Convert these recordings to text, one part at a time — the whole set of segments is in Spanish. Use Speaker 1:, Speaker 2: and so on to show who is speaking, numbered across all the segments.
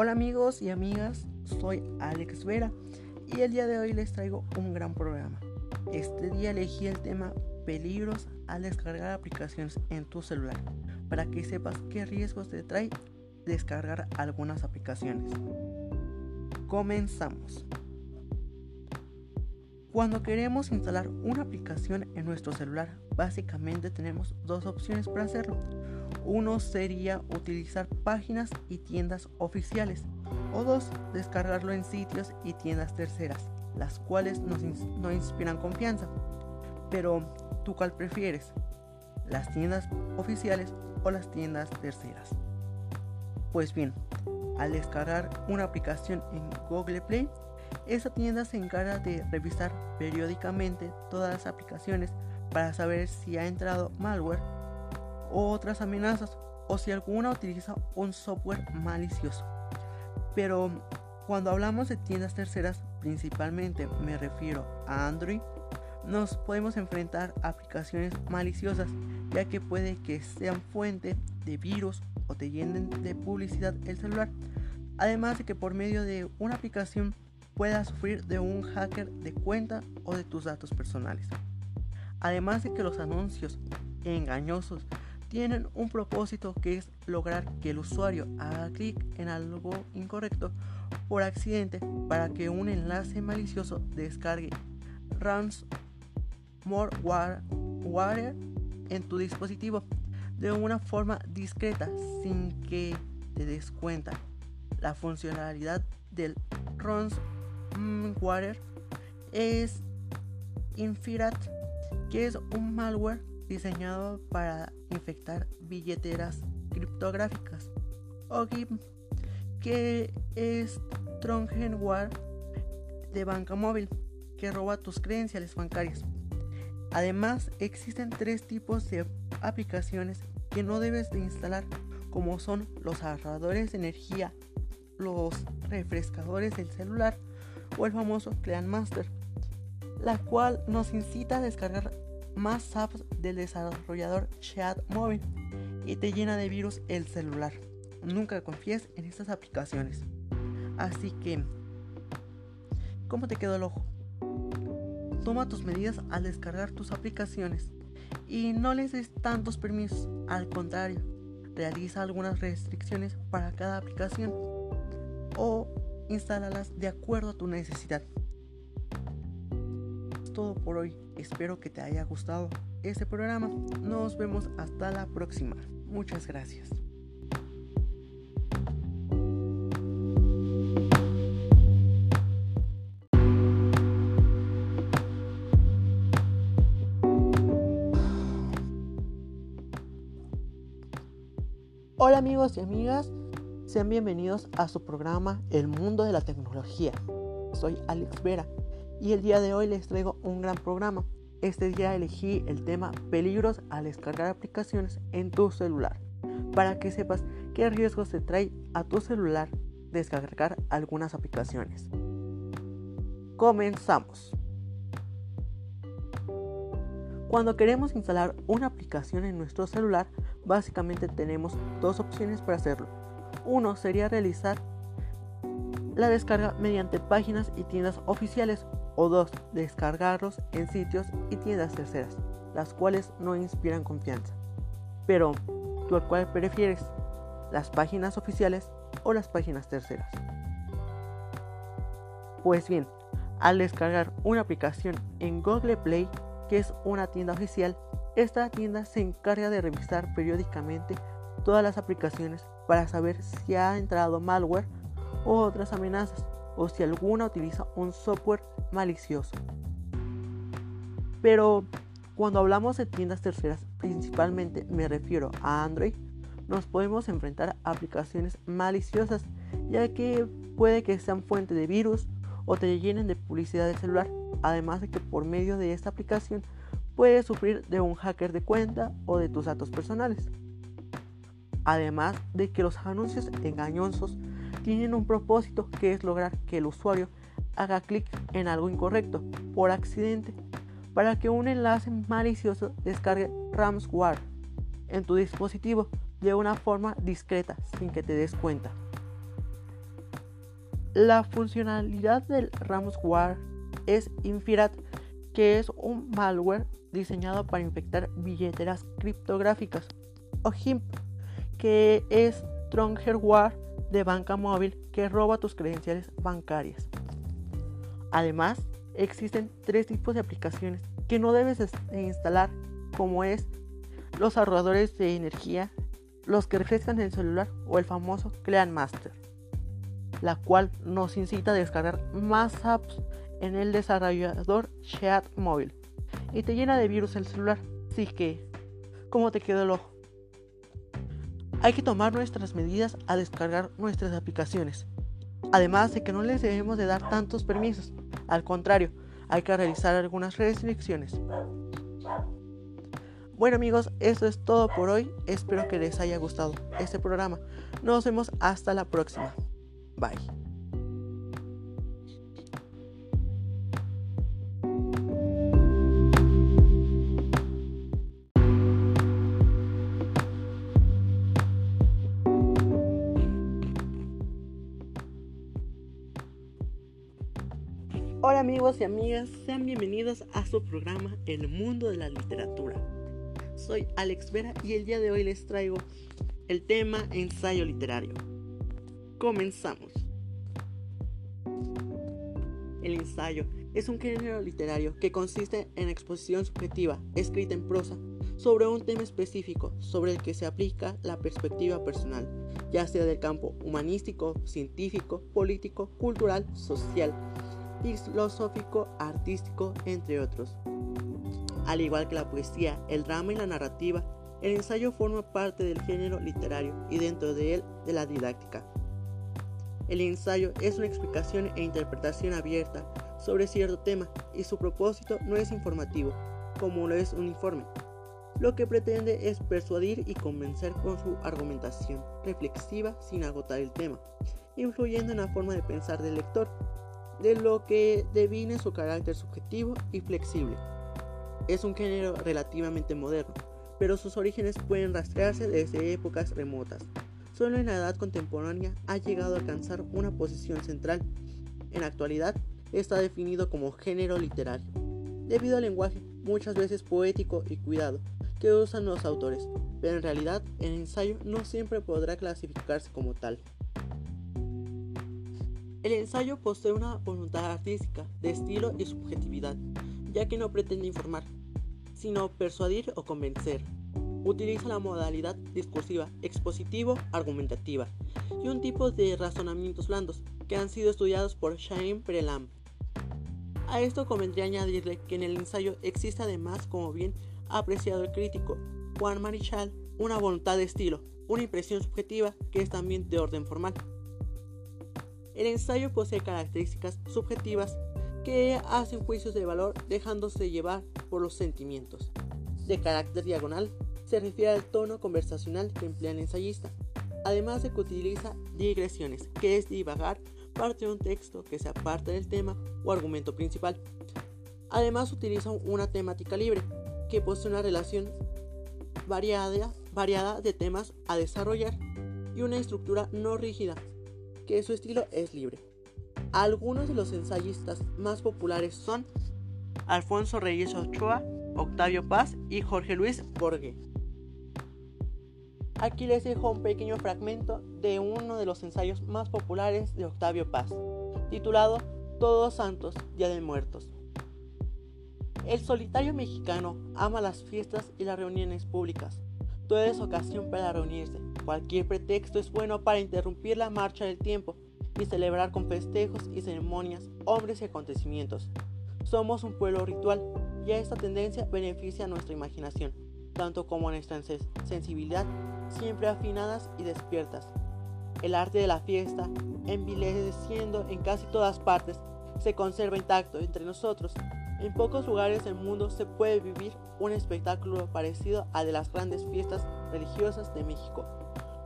Speaker 1: Hola amigos y amigas, soy Alex Vera y el día de hoy les traigo un gran programa. Este día elegí el tema peligros al descargar aplicaciones en tu celular para que sepas qué riesgos te trae descargar algunas aplicaciones. Comenzamos. Cuando queremos instalar una aplicación en nuestro celular, básicamente tenemos dos opciones para hacerlo. Uno sería utilizar páginas y tiendas oficiales. O dos, descargarlo en sitios y tiendas terceras, las cuales nos no inspiran confianza. Pero, ¿tú cuál prefieres? ¿Las tiendas oficiales o las tiendas terceras? Pues bien, al descargar una aplicación en Google Play, esa tienda se encarga de revisar periódicamente todas las aplicaciones para saber si ha entrado malware otras amenazas o si alguna utiliza un software malicioso. Pero cuando hablamos de tiendas terceras, principalmente me refiero a Android, nos podemos enfrentar a aplicaciones maliciosas, ya que puede que sean fuente de virus o te llenen de publicidad el celular. Además de que por medio de una aplicación puedas sufrir de un hacker de cuenta o de tus datos personales. Además de que los anuncios engañosos tienen un propósito que es lograr que el usuario haga clic en algo incorrecto por accidente para que un enlace malicioso descargue ransomware en tu dispositivo de una forma discreta sin que te des cuenta. La funcionalidad del ransomware es Infirat, que es un malware diseñado para infectar billeteras criptográficas. O GIMP, que es Trojanware de banca móvil, que roba tus credenciales bancarias. Además, existen tres tipos de aplicaciones que no debes de instalar, como son los ahorradores de energía, los refrescadores del celular o el famoso Clean Master, la cual nos incita a descargar más apps del desarrollador Chat Móvil y te llena de virus el celular. Nunca confíes en estas aplicaciones. Así que, ¿cómo te quedó el ojo? Toma tus medidas al descargar tus aplicaciones y no les des tantos permisos. Al contrario, realiza algunas restricciones para cada aplicación o instálalas de acuerdo a tu necesidad. Todo por hoy. Espero que te haya gustado este programa. Nos vemos hasta la próxima. Muchas gracias. Hola amigos y amigas, sean bienvenidos a su programa El Mundo de la Tecnología. Soy Alex Vera y el día de hoy les traigo un gran programa. Este día elegí el tema peligros al descargar aplicaciones en tu celular, para que sepas qué riesgos te trae a tu celular descargar algunas aplicaciones. Comenzamos. Cuando queremos instalar una aplicación en nuestro celular, básicamente tenemos dos opciones para hacerlo uno sería realizar la descarga mediante páginas y tiendas oficiales o dos, descargarlos en sitios y tiendas terceras, las cuales no inspiran confianza. Pero, ¿tú a cuál prefieres? ¿Las páginas oficiales o las páginas terceras? Pues bien, al descargar una aplicación en Google Play, que es una tienda oficial, esta tienda se encarga de revisar periódicamente todas las aplicaciones para saber si ha entrado malware o otras amenazas o si alguna utiliza un software malicioso. Pero cuando hablamos de tiendas terceras, principalmente me refiero a Android, nos podemos enfrentar a aplicaciones maliciosas, ya que puede que sean fuente de virus o te llenen de publicidad de celular, además de que por medio de esta aplicación puedes sufrir de un hacker de cuenta o de tus datos personales. Además de que los anuncios engañosos tienen un propósito que es lograr que el usuario haga clic en algo incorrecto por accidente para que un enlace malicioso descargue ransomware en tu dispositivo de una forma discreta sin que te des cuenta. La funcionalidad del ransomware es Infirat, que es un malware diseñado para infectar billeteras criptográficas, o HIMP, que es Trongerware de banca móvil que roba tus credenciales bancarias. Además, existen tres tipos de aplicaciones que no debes instalar, como es los ahorradores de energía, los que refrescan el celular o el famoso Clean Master, la cual nos incita a descargar más apps en el desarrollador Chat móvil y te llena de virus el celular. Así que, ¿cómo te quedó el ojo? Hay que tomar nuestras medidas a descargar nuestras aplicaciones. Además de que no les debemos de dar tantos permisos. Al contrario, hay que realizar algunas restricciones. Bueno amigos, eso es todo por hoy. Espero que les haya gustado este programa. Nos vemos hasta la próxima. Bye. Amigos y amigas, sean bienvenidos a su programa El Mundo de la Literatura. Soy Alex Vera y el día de hoy les traigo el tema ensayo literario. Comenzamos. El ensayo es un género literario que consiste en exposición subjetiva, escrita en prosa, sobre un tema específico sobre el que se aplica la perspectiva personal, ya sea del campo humanístico, científico, político, cultural, social filosófico, artístico, entre otros. Al igual que la poesía, el drama y la narrativa, el ensayo forma parte del género literario y dentro de él de la didáctica. El ensayo es una explicación e interpretación abierta sobre cierto tema y su propósito no es informativo, como lo es un informe. Lo que pretende es persuadir y convencer con su argumentación reflexiva sin agotar el tema, influyendo en la forma de pensar del lector de lo que define su carácter subjetivo y flexible. Es un género relativamente moderno, pero sus orígenes pueden rastrearse desde épocas remotas. Solo en la edad contemporánea ha llegado a alcanzar una posición central. En la actualidad está definido como género literario, debido al lenguaje muchas veces poético y cuidado que usan los autores, pero en realidad el ensayo no siempre podrá clasificarse como tal. El ensayo posee una voluntad artística, de estilo y subjetividad, ya que no pretende informar, sino persuadir o convencer. Utiliza la modalidad discursiva, expositivo-argumentativa y un tipo de razonamientos blandos que han sido estudiados por Chaim Prelam. A esto convendría añadirle que en el ensayo existe además, como bien apreciado el crítico Juan Marichal, una voluntad de estilo, una impresión subjetiva que es también de orden formal. El ensayo posee características subjetivas que hacen juicios de valor dejándose llevar por los sentimientos. De carácter diagonal, se refiere al tono conversacional que emplea el ensayista, además de que utiliza digresiones, que es divagar parte de un texto que se aparte del tema o argumento principal. Además utiliza una temática libre, que posee una relación variada, variada de temas a desarrollar y una estructura no rígida, que su estilo es libre. Algunos de los ensayistas más populares son Alfonso Reyes Ochoa, Octavio Paz y Jorge Luis Borges. Aquí les dejo un pequeño fragmento de uno de los ensayos más populares de Octavio Paz, titulado Todos Santos, Día de Muertos. El solitario mexicano ama las fiestas y las reuniones públicas. Toda es ocasión para reunirse, Cualquier pretexto es bueno para interrumpir la marcha del tiempo y celebrar con festejos y ceremonias hombres y acontecimientos. Somos un pueblo ritual y esta tendencia beneficia a nuestra imaginación, tanto como nuestra sensibilidad, siempre afinadas y despiertas. El arte de la fiesta, envileciendo en casi todas partes, se conserva intacto entre nosotros. En pocos lugares del mundo se puede vivir un espectáculo parecido al de las grandes fiestas religiosas de México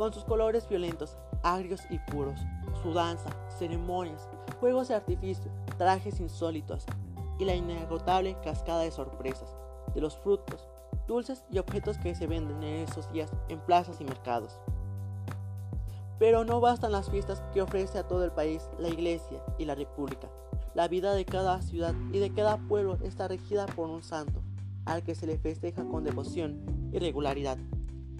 Speaker 1: con sus colores violentos, agrios y puros, su danza, ceremonias, juegos de artificio, trajes insólitos y la inagotable cascada de sorpresas, de los frutos, dulces y objetos que se venden en esos días en plazas y mercados. Pero no bastan las fiestas que ofrece a todo el país la Iglesia y la República. La vida de cada ciudad y de cada pueblo está regida por un santo, al que se le festeja con devoción y regularidad.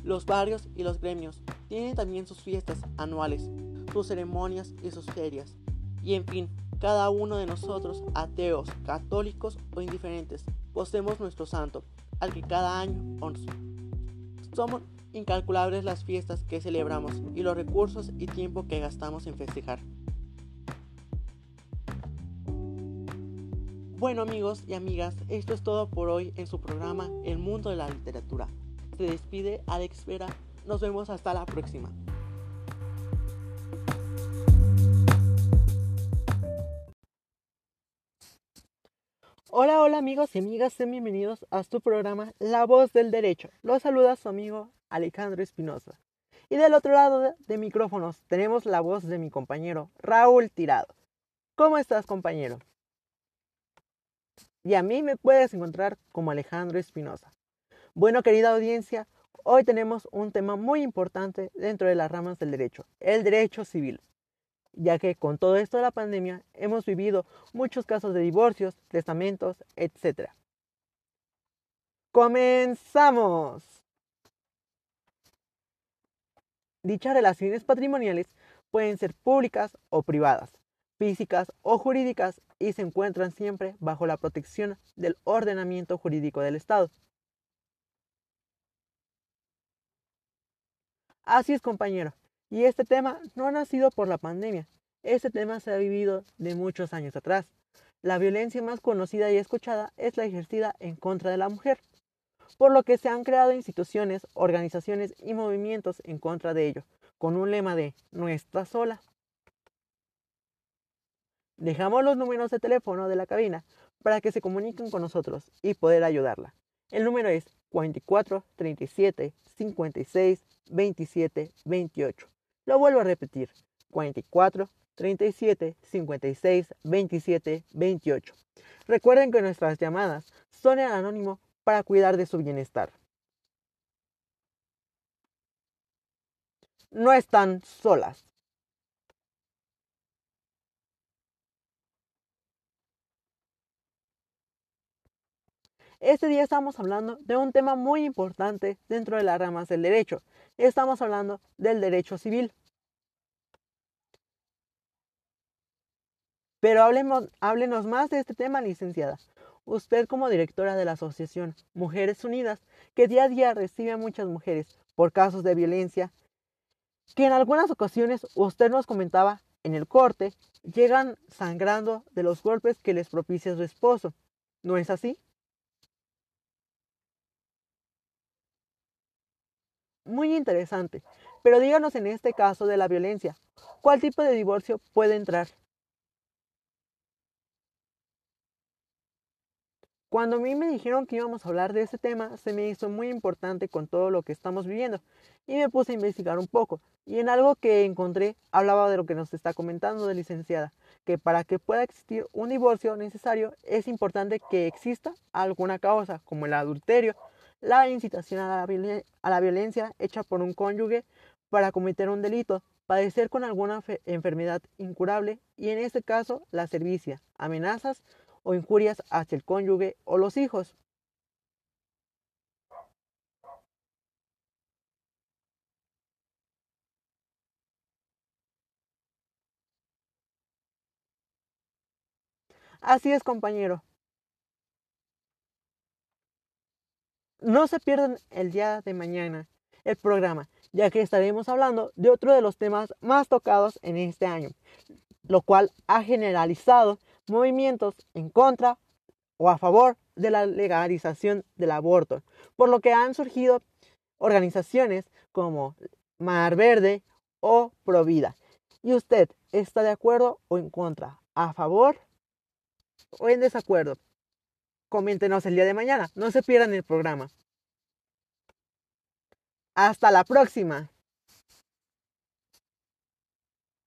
Speaker 1: Los barrios y los gremios tienen también sus fiestas anuales, sus ceremonias y sus ferias. Y en fin, cada uno de nosotros, ateos, católicos o indiferentes, poseemos nuestro santo, al que cada año honramos. Somos incalculables las fiestas que celebramos y los recursos y tiempo que gastamos en festejar. Bueno amigos y amigas, esto es todo por hoy en su programa El Mundo de la Literatura. Se despide Alex Vera, nos vemos hasta la próxima. Hola, hola amigos y amigas, sean bienvenidos a su programa La Voz del Derecho. Los saluda su amigo Alejandro Espinosa. Y del otro lado de, micrófonos tenemos la voz de mi compañero Raúl Tirado. ¿Cómo estás compañero? Y a mí me puedes encontrar como Alejandro Espinosa. Bueno, querida audiencia, hoy tenemos un tema muy importante dentro de las ramas del derecho, el derecho civil ya que con todo esto de la pandemia hemos vivido muchos casos de divorcios, testamentos, etc. ¡Comenzamos! Dichas relaciones patrimoniales pueden ser públicas o privadas, físicas o jurídicas y se encuentran siempre bajo la protección del ordenamiento jurídico del Estado. Así es, compañero. Y este tema no ha nacido por la pandemia. Este tema se ha vivido de muchos años atrás. La violencia más conocida y escuchada es la ejercida en contra de la mujer, por lo que se han creado instituciones, organizaciones y movimientos en contra de ello, con un lema de nuestra sola. Dejamos los números de teléfono de la cabina para que se comuniquen con nosotros y poder ayudarla. El número es 44 37 56 27 28. Lo vuelvo a repetir. 44, 37, 56, 27, 28. Recuerden que nuestras llamadas son en anónimo para cuidar de su bienestar. No están solas. Este día estamos hablando de un tema muy importante dentro de las ramas del derecho. Estamos hablando del derecho civil. Pero hablemos, háblenos más de este tema, licenciada. Usted como directora de la Asociación Mujeres Unidas, que día a día recibe a muchas mujeres por casos de violencia, que en algunas ocasiones usted nos comentaba en el corte, llegan sangrando de los golpes que les propicia su esposo. ¿No es así? Muy interesante. Pero díganos en este caso de la violencia, ¿cuál tipo de divorcio puede entrar? Cuando a mí me dijeron que íbamos a hablar de este tema, se me hizo muy importante con todo lo que estamos viviendo y me puse a investigar un poco. Y en algo que encontré hablaba de lo que nos está comentando de licenciada, que para que pueda existir un divorcio necesario es importante que exista alguna causa, como el adulterio, la incitación a la, violencia hecha por un cónyuge para cometer un delito, padecer con alguna enfermedad incurable y en este caso la servicia, amenazas o injurias hacia el cónyuge o los hijos. Así es, compañero. No se pierdan el día de mañana el programa, ya que estaremos hablando de otro de los temas más tocados en este año, lo cual ha generalizado movimientos en contra o a favor de la legalización del aborto, por lo que han surgido organizaciones como Mar Verde o Provida. ¿Y usted está de acuerdo o en contra? ¿A favor o en desacuerdo? Coméntenos el día de mañana. No se pierdan el programa. Hasta la próxima.